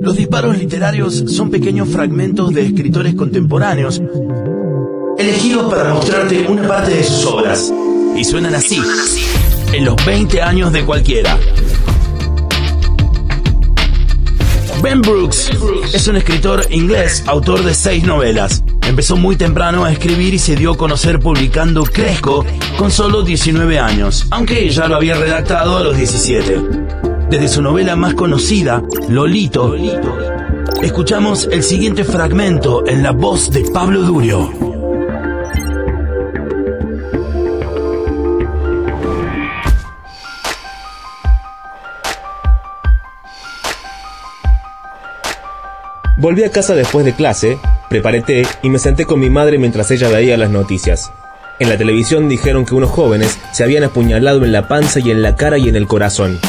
Los disparos literarios son pequeños fragmentos de escritores contemporáneos elegidos para mostrarte una parte de sus obras. Y suenan así, en los 20 años de cualquiera. Ben Brooks es un escritor inglés, autor de seis novelas. Empezó muy temprano a escribir y se dio a conocer publicando Cresco con solo 19 años, aunque ya lo había redactado a los 17. Desde su novela más conocida, Lolito, escuchamos el siguiente fragmento en la voz de Pablo Durio. Volví a casa después de clase, preparé té y me senté con mi madre mientras ella veía las noticias. En la televisión dijeron que unos jóvenes se habían apuñalado en la panza y en la cara y en el corazón.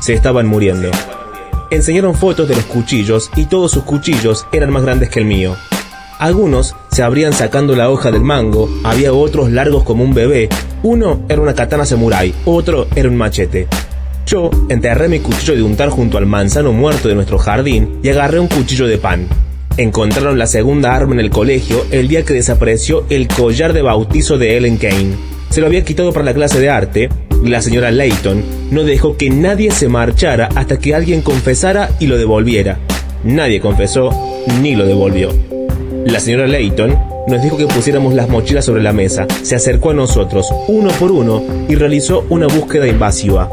Se estaban muriendo. Enseñaron fotos de los cuchillos y todos sus cuchillos eran más grandes que el mío. Algunos se abrían sacando la hoja del mango, había otros largos como un bebé, uno era una katana samurai, otro era un machete. Yo enterré mi cuchillo de untar junto al manzano muerto de nuestro jardín y agarré un cuchillo de pan. Encontraron la segunda arma en el colegio el día que desapareció el collar de bautizo de Ellen Kane. Se lo había quitado para la clase de arte la señora Layton no dejó que nadie se marchara hasta que alguien confesara y lo devolviera. Nadie confesó ni lo devolvió. La señora Layton nos dijo que pusiéramos las mochilas sobre la mesa, se acercó a nosotros uno por uno y realizó una búsqueda invasiva.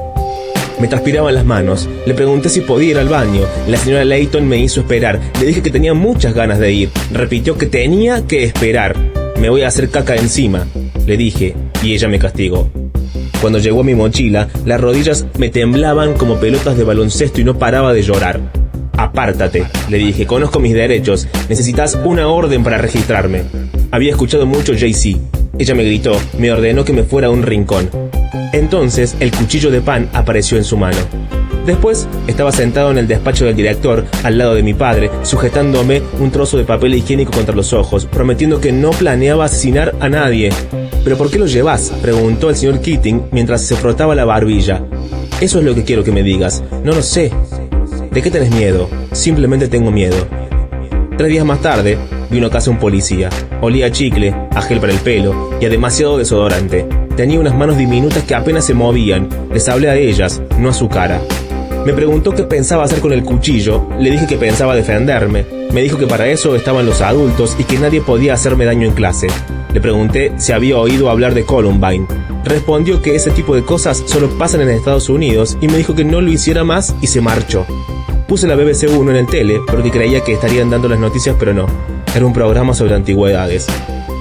Me transpiraban las manos. Le pregunté si podía ir al baño. La señora Layton me hizo esperar. Le dije que tenía muchas ganas de ir. Repitió que tenía que esperar. Me voy a hacer caca encima. Le dije, y ella me castigó. Cuando llegó a mi mochila, las rodillas me temblaban como pelotas de baloncesto y no paraba de llorar. Apártate, le dije, conozco mis derechos, necesitas una orden para registrarme. Había escuchado mucho Jay-Z. Ella me gritó, me ordenó que me fuera a un rincón. Entonces el cuchillo de pan apareció en su mano. Después estaba sentado en el despacho del director, al lado de mi padre, sujetándome un trozo de papel higiénico contra los ojos, prometiendo que no planeaba asesinar a nadie. ¿Pero por qué lo llevas? preguntó el señor Keating mientras se frotaba la barbilla. Eso es lo que quiero que me digas. No lo sé. ¿De qué tenés miedo? Simplemente tengo miedo. Tres días más tarde, vino a casa un policía. Olía a chicle, a gel para el pelo y a demasiado desodorante. Tenía unas manos diminutas que apenas se movían. Les hablé a ellas, no a su cara. Me preguntó qué pensaba hacer con el cuchillo. Le dije que pensaba defenderme. Me dijo que para eso estaban los adultos y que nadie podía hacerme daño en clase. Le pregunté si había oído hablar de Columbine. Respondió que ese tipo de cosas solo pasan en Estados Unidos y me dijo que no lo hiciera más y se marchó. Puse la BBC 1 en el tele porque creía que estarían dando las noticias, pero no. Era un programa sobre antigüedades.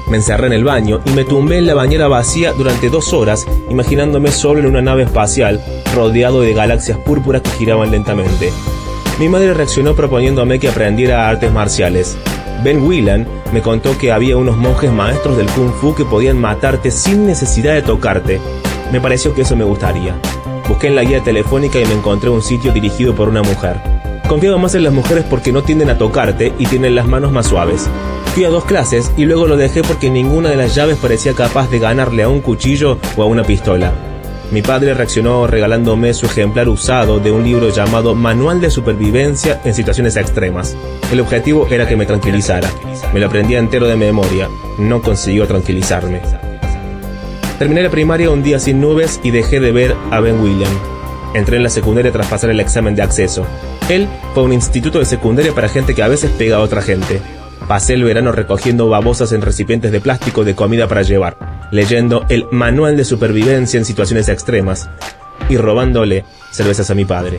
Me encerré en el baño y me tumbé en la bañera vacía durante dos horas, imaginándome solo en una nave espacial, rodeado de galaxias púrpuras que giraban lentamente. Mi madre reaccionó proponiéndome que aprendiera artes marciales. Ben Whelan me contó que había unos monjes maestros del kung fu que podían matarte sin necesidad de tocarte. Me pareció que eso me gustaría. Busqué en la guía telefónica y me encontré un sitio dirigido por una mujer. Confiaba más en las mujeres porque no tienden a tocarte y tienen las manos más suaves. Fui a dos clases y luego lo dejé porque ninguna de las llaves parecía capaz de ganarle a un cuchillo o a una pistola. Mi padre reaccionó regalándome su ejemplar usado de un libro llamado Manual de Supervivencia en Situaciones Extremas. El objetivo era que me tranquilizara. Me lo aprendía entero de memoria. No consiguió tranquilizarme. Terminé la primaria un día sin nubes y dejé de ver a Ben William. Entré en la secundaria tras pasar el examen de acceso. Él fue un instituto de secundaria para gente que a veces pega a otra gente. Pasé el verano recogiendo babosas en recipientes de plástico de comida para llevar, leyendo el Manual de Supervivencia en Situaciones Extremas y robándole cervezas a mi padre.